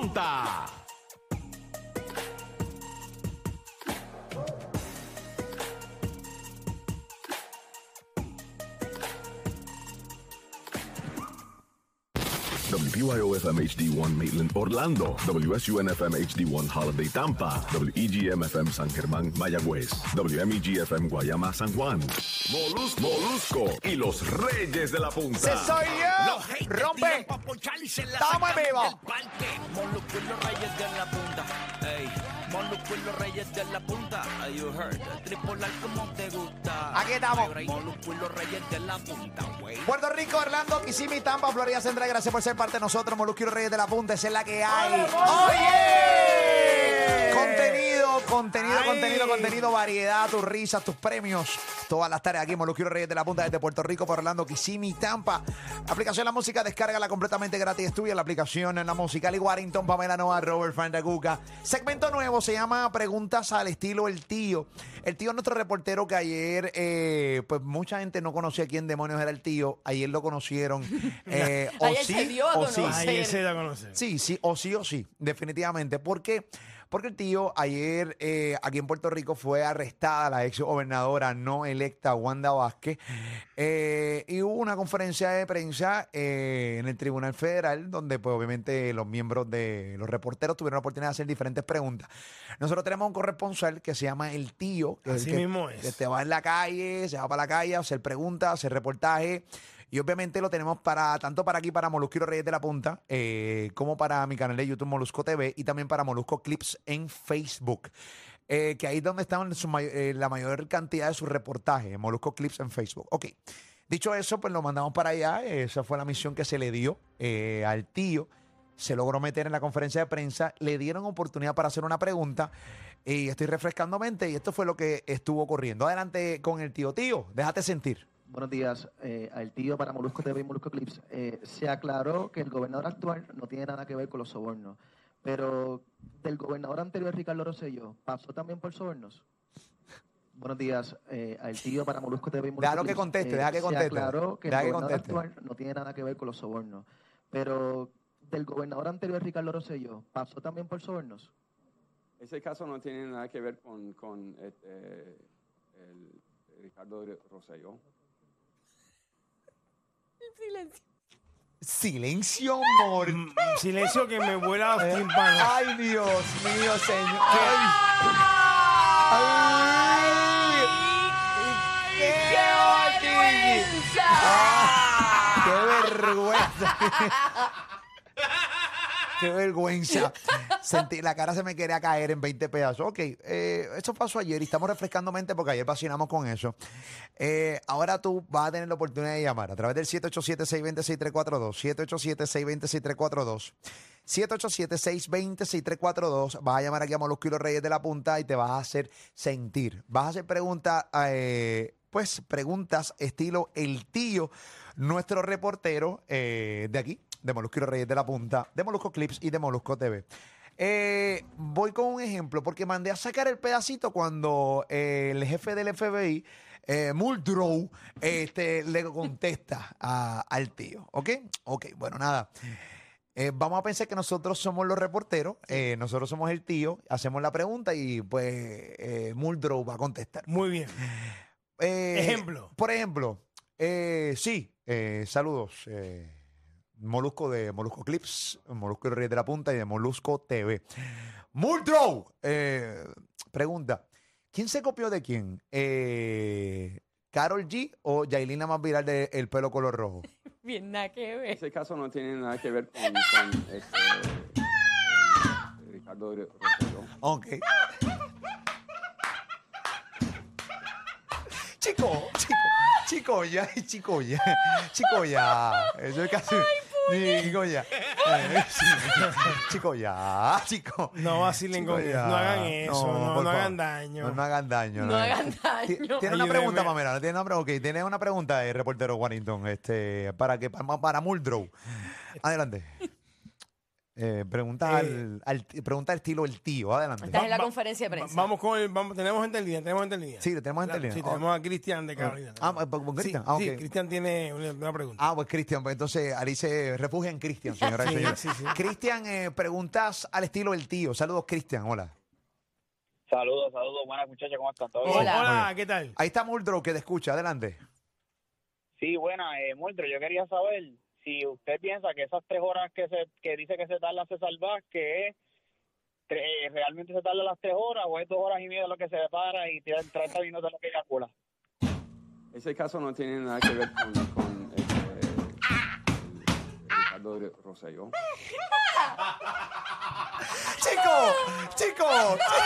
punta. WPYO-FM HD1 Maitland, Orlando. WSUN-FM HD1 Holiday, Tampa. WEGM-FM San Germán, Mayagüez. WMEG-FM Guayama, San Juan. Molusco, Molusco y los Reyes de la Punta. ¡Ese soy yo! ¡Rompe! ¡Estamos en vivo! Moluco y los reyes de la punta. Ey, Moluco y los reyes de la punta. Ay, You heard. Tripolar como te gusta. Aquí estamos. Moluco y los reyes de la punta, güey. Puerto Rico, Orlando, Kissimmee, Tampa, Florida Central. Gracias por ser parte de nosotros, Molusco y los Reyes de la Punta. Esa es la que hay. ¡Oye! Contenido, contenido, Ay. contenido, contenido, variedad, tus risas, tus premios. Todas las tareas aquí, los Reyes de la Punta desde Puerto Rico, por Orlando, Kissimmee, Tampa. La aplicación La Música, descárgala completamente gratis. Estudia la aplicación en La Música. Lee Warrington, Pamela Noa, Robert Fandaguca. Segmento nuevo se llama Preguntas al estilo El Tío. El tío es nuestro reportero que ayer, eh, pues mucha gente no conocía quién demonios era el tío. Ayer lo conocieron. Eh, o Ayer se sí, dio a o sí. conocer. Se a conocer. Sí, sí, o sí o sí, definitivamente. ¿Por qué? Porque el tío ayer eh, aquí en Puerto Rico fue arrestada la ex gobernadora no electa Wanda Vázquez eh, y hubo una conferencia de prensa eh, en el Tribunal Federal donde pues obviamente los miembros de los reporteros tuvieron la oportunidad de hacer diferentes preguntas. Nosotros tenemos un corresponsal que se llama El Tío, que, es el que- mismo es. que te va en la calle, se va para la calle a hacer preguntas, hacer reportaje. Y obviamente lo tenemos para tanto para aquí, para Molusco Reyes de la Punta, eh, como para mi canal de YouTube Molusco TV y también para Molusco Clips en Facebook. Eh, que ahí es donde están eh, la mayor cantidad de sus reportajes, Molusco Clips en Facebook. Ok. Dicho eso, pues lo mandamos para allá. Esa fue la misión que se le dio al tío. Se logró meter en la conferencia de prensa. Le dieron oportunidad para hacer una pregunta. Y estoy refrescando mente. Y esto fue lo que estuvo ocurriendo. Adelante con el tío. Tío, déjate sentir. Buenos días, eh, al tío para Molusco TV y Molusco Clips. Eh, se aclaró que el gobernador actual no tiene nada que ver con los sobornos, pero del gobernador anterior, Ricardo Rosselló, ¿pasó también por sobornos? Buenos días, eh, al tío para Molusco TV y Molusco Déjalo que Clips. conteste, deja que conteste. Se aclaró que el Deja gobernador actual no tiene nada que ver con los sobornos, pero del gobernador anterior, Ricardo Rosselló, ¿pasó también por sobornos? Ese caso no tiene nada que ver con, con el Ricardo Rosselló. Silencio. Silencio, amor. Mm, Silencio que me vuela los tímpanos. Ay, Dios mío, señor. Ay. Ay. ¡Qué vergüenza! ¡Qué vergüenza! ¡Qué vergüenza! Sentí, la cara se me quería caer en 20 pedazos. Ok, eh, eso pasó ayer y estamos refrescando mente porque ayer vacinamos con eso. Eh, ahora tú vas a tener la oportunidad de llamar a través del 787-620-6342. 787-620-6342. 787-620-6342. Vas a llamar aquí a Molusco y los Reyes de la Punta y te vas a hacer sentir. Vas a hacer preguntas, eh, pues preguntas estilo el tío, nuestro reportero eh, de aquí, de Molusco y los Reyes de la Punta, de Molusco Clips y de Molusco TV. Eh, voy con un ejemplo, porque mandé a sacar el pedacito cuando eh, el jefe del FBI, eh, Muldrow, este, le contesta a- al tío. ¿Ok? Ok, bueno, nada. Eh, vamos a pensar que nosotros somos los reporteros, eh, nosotros somos el tío, hacemos la pregunta y pues eh, Muldrow va a contestar. Muy bien. Ejemplo. Por ejemplo, sí, saludos. Molusco de Molusco Clips, Molusco y Reyes de la Punta y de Molusco TV. Muldrow, eh, pregunta, ¿quién se copió de quién? Eh, ¿Carol G o Yailin la más viral de El pelo color rojo? Bien, nada que ver. Ese caso no tiene nada que ver con, con este, el Ricardo Rosselló. Ok. Chico, chico, chico ya, chico ya, chico ya. Eso es casi. Chico ya. Eh, sí. Chico ya, chico. No vacilen Chico, con ya. No hagan eso. No, por no hagan daño. No, no hagan daño. No hagan daño. Ti- Tiene una pregunta, Pamela. ¿Tiene una, pre- ok, tiene una pregunta, eh, reportero Warrington, este, para que para, para Muldrow. Adelante. Eh, pregunta, al, al- pregunta al estilo el tío. Adelante. Estás en la Va- conferencia de Va- prensa. Vamos con el, vamos, tenemos gente en línea, tenemos gente en línea. Sí, tenemos gente en línea. Sí, Oh. tenemos a Cristian de Carolina. Ah, pues, pues, Cristian. Sí, Ah, sí, ok. Cristian tiene una, una pregunta. Ah, pues Cristian, pues entonces Ali se refugia en Cristian, señora Sí, señores. sí, sí. Cristian, eh, preguntas al estilo el tío. Saludos, Cristian. Hola. Saludos, saludos, buenas muchachas, ¿cómo están? ¿Todo bien? Hola. Hola, ¿qué tal? Ahí está Muldrow que te escucha. Adelante. Sí, buena, eh, Muldro, yo quería saber si usted piensa que esas tres horas que se que dice que se tarda César Vázquez es tre- eh, realmente se tarda las tres horas o es dos horas y media lo que se para y tiene 30 minutos lo que eyacula. Ese caso no tiene nada que ver con, con este, el- Ricardo Rosselló. Chico, chico,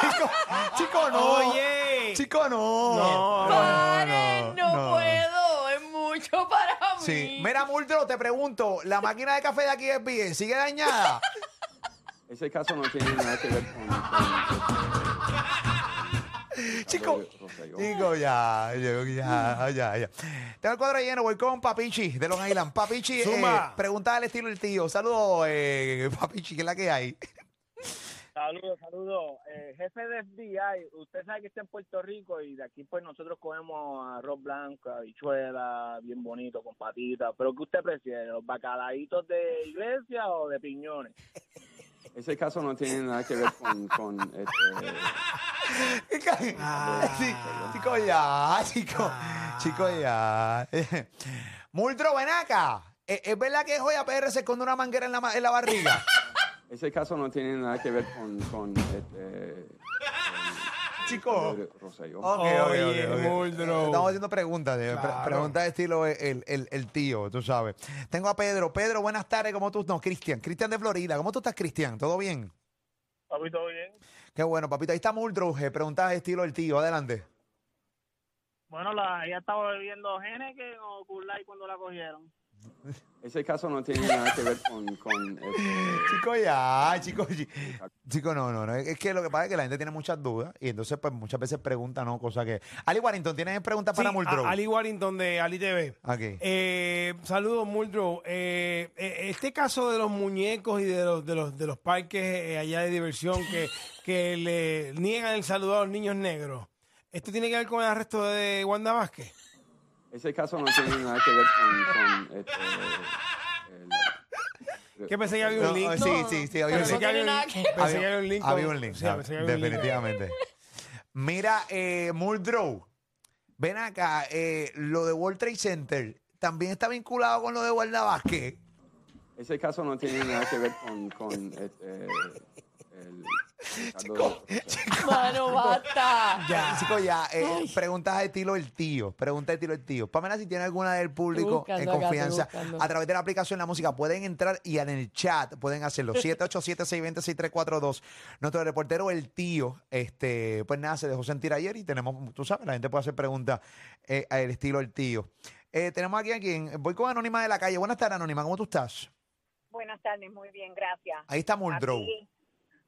chico, chico, no. Oye. Chico, no. No, ¡Paren! No, puedo. Es mucho para. Sí. Mira, Muldrow, te pregunto, ¿la máquina de café de aquí es bien? ¿Sigue dañada? Ese caso no tiene nada que ver con, Chico, chico, ya, ya, ya, ya, ya. Tengo el cuadro lleno, voy con Papichi de Long Island. Papichi, eh, pregunta al estilo del tío. Saludos, eh, Papichi, ¿qué es la que hay? Saludos, saludos. Eh, jefe de FBI, usted sabe que está en Puerto Rico y de aquí pues nosotros comemos arroz blanco, habichuela, bien bonito, con patitas. ¿Pero qué usted prefiere, los bacalaitos de iglesia o de piñones? Ese caso no tiene nada que ver con, con este, Ah. Sí, chico, ya, chico, chico, ya. Muldrow, ven acá. ¿Es, es verdad que Joya PR se esconde una manguera en la, ma- en la barriga? ese caso no tiene nada que ver con, con este, Chico. Rosselló. Oye, ok. Muldrow. Estamos haciendo preguntas, de, pre- Claro. preguntas de estilo el, el- el tío, tú sabes. Tengo a Pedro. Pedro, buenas tardes, ¿cómo tú? No, Cristian. Cristian de Florida. ¿Cómo tú estás, Cristian? ¿Todo bien? Papi, ¿todo bien? Qué bueno, papito. Ahí está Muldrow. eh, Preguntas de estilo el tío. Adelante. Bueno, la, ella estaba bebiendo Henneken o Light cuando la cogieron. Ese caso no tiene nada que ver con, con este, Chico, ya, chico. chi- Chico, no, no, no. Es que lo que pasa es que la gente tiene muchas dudas y entonces, pues, muchas veces preguntan, ¿no? Cosas que. Ali Warrington, ¿tienes preguntas para Muldrow? a- Ali Warrington de Ali TV. Ok. Eh, saludos, Muldrow. Eh, eh, este caso de los muñecos y de los, de los, de los parques eh, allá de diversión que, que le niegan el saludo a los niños negros, ¿esto tiene que ver con el arresto de Wanda Vázquez? Ese caso no tiene nada que ver con, con este, el- Que pensé que había un No, link. sí, sí, sí, había un link. Pensé que había un link. Había con- un link, Sí, pensé que había un link. definitivamente. Mira, eh, Muldrow, ven acá, eh, lo de World Trade Center también está vinculado con lo de Wanda Vázquez. Ese caso no tiene nada que ver con, con este, el Ricardo Rosselló. Mano, basta. Ya. Chicos, ya, eh, preguntas de estilo el tío. Preguntas de estilo el tío. Pamela, si tiene alguna del público en confianza, a través de la aplicación La Música, pueden entrar y en el chat pueden hacerlo. 787-620-6342. Nuestro reportero, el tío, este, pues nada, se dejó sentir ayer y tenemos, tú sabes, la gente puede hacer preguntas eh, al estilo el tío. Eh, tenemos aquí a quien, voy con Anónima de la calle. Buenas tardes, Anónima, ¿cómo tú estás? Buenas tardes, muy bien, gracias. Ahí está Muldrow. Aquí,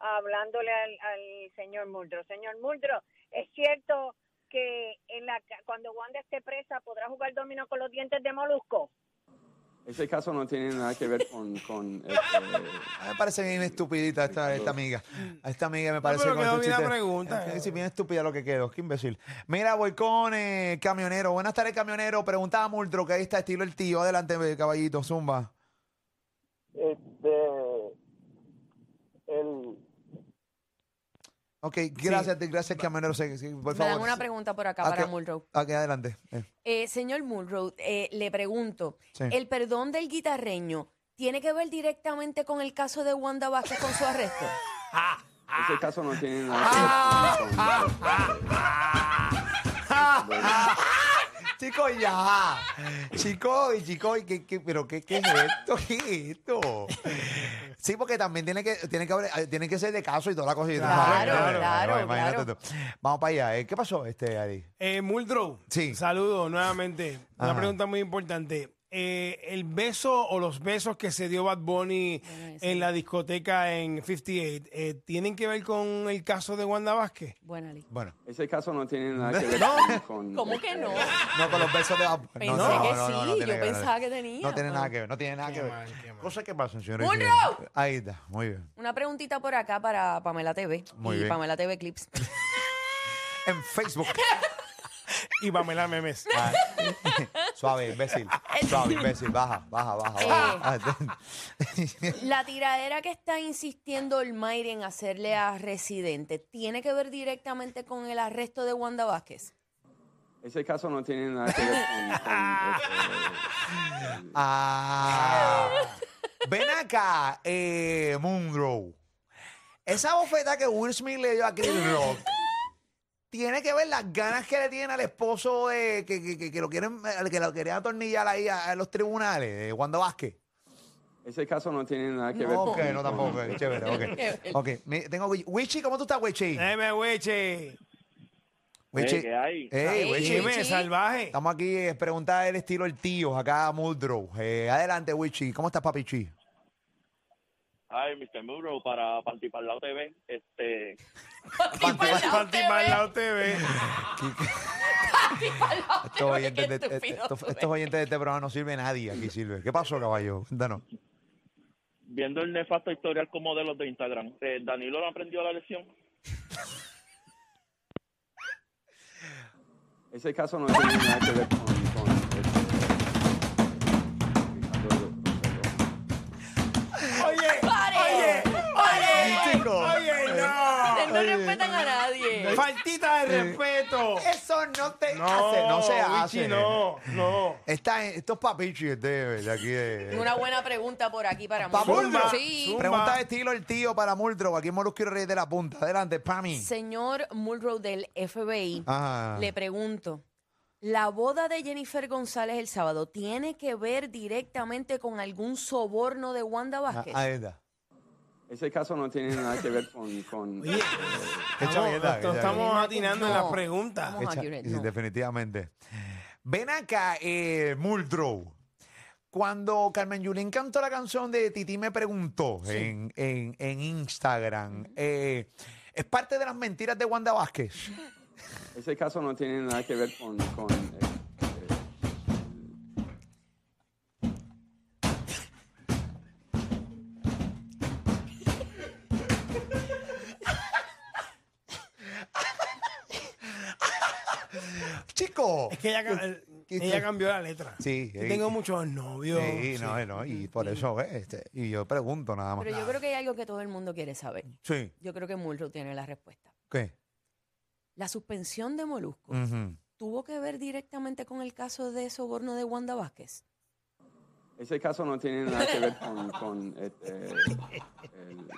hablándole al, al señor Muldrow. Señor Muldrow, ¿es cierto que en la, ca- cuando Wanda esté presa podrá jugar dominó con los dientes de molusco? Ese caso no tiene nada que ver con, con este, me parece bien estupidita esta, esta amiga. A esta amiga me parece pero con quedó estos bien pregunta. Eh, Sí, bien estúpida lo que quedó. Qué imbécil. Mira, voy con eh, camionero. Buenas tardes, camionero. Preguntaba a Multro que ahí está estilo el tío. Adelante, caballito, zumba. Este, el, Ok, gracias, gracias. Sí, sí, por Me dan favor. una pregunta por acá para Mulrow. Ok, adelante. Eh, Eh, señor Mulrow, eh, le pregunto, Sí. ¿el perdón del guitarreño tiene que ver directamente con el caso de Wanda Vázquez con su arresto? ese caso no tiene nada que ver con, con- Chicos, ya. Chicos, y chicos, ¿qué, qué, pero qué, qué es esto? ¿Qué es esto? Sí, porque también tiene que, tiene que, haber- eh, tiene que ser de caso y toda la cosa. y Claro, claro, imagínate claro. tú. Vamos para allá. eh. ¿Qué pasó, este, Ari? Eh, Muldrow, Sí. saludos nuevamente. Una Ajá. pregunta muy importante. Eh, el beso o los besos que se dio Bad Bunny Bueno, en la discoteca en 58, eh, ¿tienen que ver con el caso de Wanda Vázquez? Buena, Lee. Bueno, Ese caso no tiene nada que ver con... con, ¿Cómo que no? no con los besos de Bad Bunny. Pensé no, no, que no, no, no sí, yo que ver. pensaba que tenía. No tiene Bueno. nada que ver, no tiene nada Qué que ver. mal, mal. Cosas que pasan, señores. señores. Ahí está, muy bien. Una preguntita por acá para Pamela TV Muy y bien. Pamela TV Clips. En Facebook. Y Pamela Memes. Ah, Suave, imbécil. Suave, imbécil. Baja, baja, baja. Eh. baja. La tiradera que está insistiendo el Mayri en hacerle a Residente, ¿tiene que ver directamente con el arresto de Wanda Vázquez? Ese caso no tiene nada que ver con... con, Ah. Ven acá, eh, Moonrow. Esa bofeta que Will Smith le dio a Chris Rock tiene que ver las ganas que le tiene al esposo de que, que, que, que lo quieren al que lo querían atornillar ahí a, a los tribunales de Wanda Vázquez. ese caso no tiene nada que ver No, con... ok, no tampoco, ok, chévere, ok. Ok, tengo Wichi. ¿cómo tú estás, Wichi? Dime. Wichi. Eh, ¿qué hay? Wichi. Dime, salvaje. Estamos aquí, eh, pregunta del estilo el tío, acá Muldrow. Eh, adelante, Wichi. ¿Cómo estás, papichi? Ay, Mr. Muro, para participar la TV, este, Pantimalao TV. Estos oyentes, de, estúpido estos, estos oyentes de este programa no sirve nadie aquí, sirve. ¿Qué pasó, caballo? Cuéntanos. viendo el nefasto historial como de los de Instagram, eh, Danilo no aprendió la lección. Ese caso no tiene nada que ver con... Faltita de respeto. Eso no te No, hace, no se hace. no, no. Está, estos papichis de, de aquí de... Una buena pregunta por aquí para Pa'. Muldrow. Sí. Zumba. Pregunta de estilo el tío para Muldrow. Aquí en Molusco y Reyes de la Punta. Adelante, Pami. Señor Mulrow del FBI, Ajá. le pregunto, ¿la boda de Jennifer González el sábado tiene que ver directamente con algún soborno de Wanda Ah, Vázquez? Ahí está. Ese caso no tiene nada que ver con... con Oye, Qué estamos, chavienda, qué estamos chavienda. atinando en las preguntas. Vamos. Echa- accurate, sí, no. definitivamente. Ven acá, eh, Muldrow. Cuando Carmen Yulín cantó la canción de Titi me preguntó en, en, en Instagram, eh, ¿es parte de las mentiras de Wanda Vázquez? Ese caso no tiene nada que ver con... con eh, Chico. Es que ella, eh, cambió la letra. Sí, Yo eh, tengo muchos novios. Sí, sí. no, no, y por eso, ¿ves? Este, y yo pregunto nada más. Pero yo creo que hay algo que todo el mundo quiere saber. Sí, Yo creo que Mulrow tiene la respuesta. ¿qué? La suspensión de Molusco Ujú. tuvo que ver directamente con el caso de soborno de Wanda Vázquez. ese caso no tiene nada que ver con... con este, el-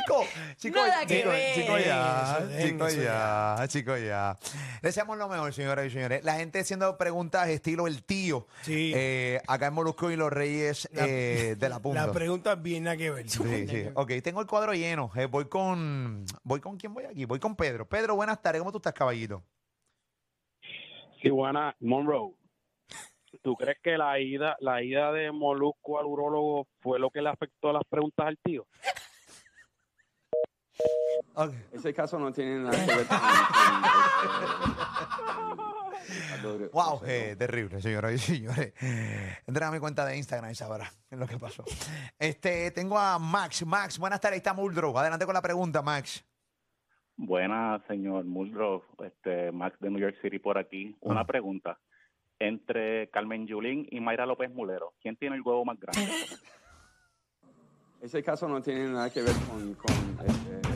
Chico, chico, Nada que chico, ver. chico ya, Eso, chico eso ya, chico ya. Deseamos lo mejor, señoras y señores. La gente haciendo preguntas estilo el tío. Sí. eh, acá en Molusco y los Reyes La- eh, de la punta. La pregunta bien nada que ver. Sí, sí. Ok, tengo el cuadro lleno. Eh, voy con. ¿Voy con quién voy aquí? Voy con Pedro. Pedro, buenas tardes. ¿Cómo tú estás, caballito? Sí, buena, Monroe. ¿Tú crees que la ida, la ida de Molusco al urólogo fue lo que le afectó a las preguntas al tío? Ok. Ese caso no tiene nada que ver con... Wow, eh, terrible, señoras y señores. Entren a mi cuenta de Instagram y sabrá lo que pasó. Este, tengo a Max. Max, buenas tardes. Ahí está Muldrow. Adelante con la pregunta, Max. Buenas, señor Muldrow, este, Max de New York City por aquí. Una Ah. pregunta. Entre Carmen Yulín y Mayra López Mulero, ¿quién tiene el huevo más grande? Ese caso no tiene nada que ver con... con este,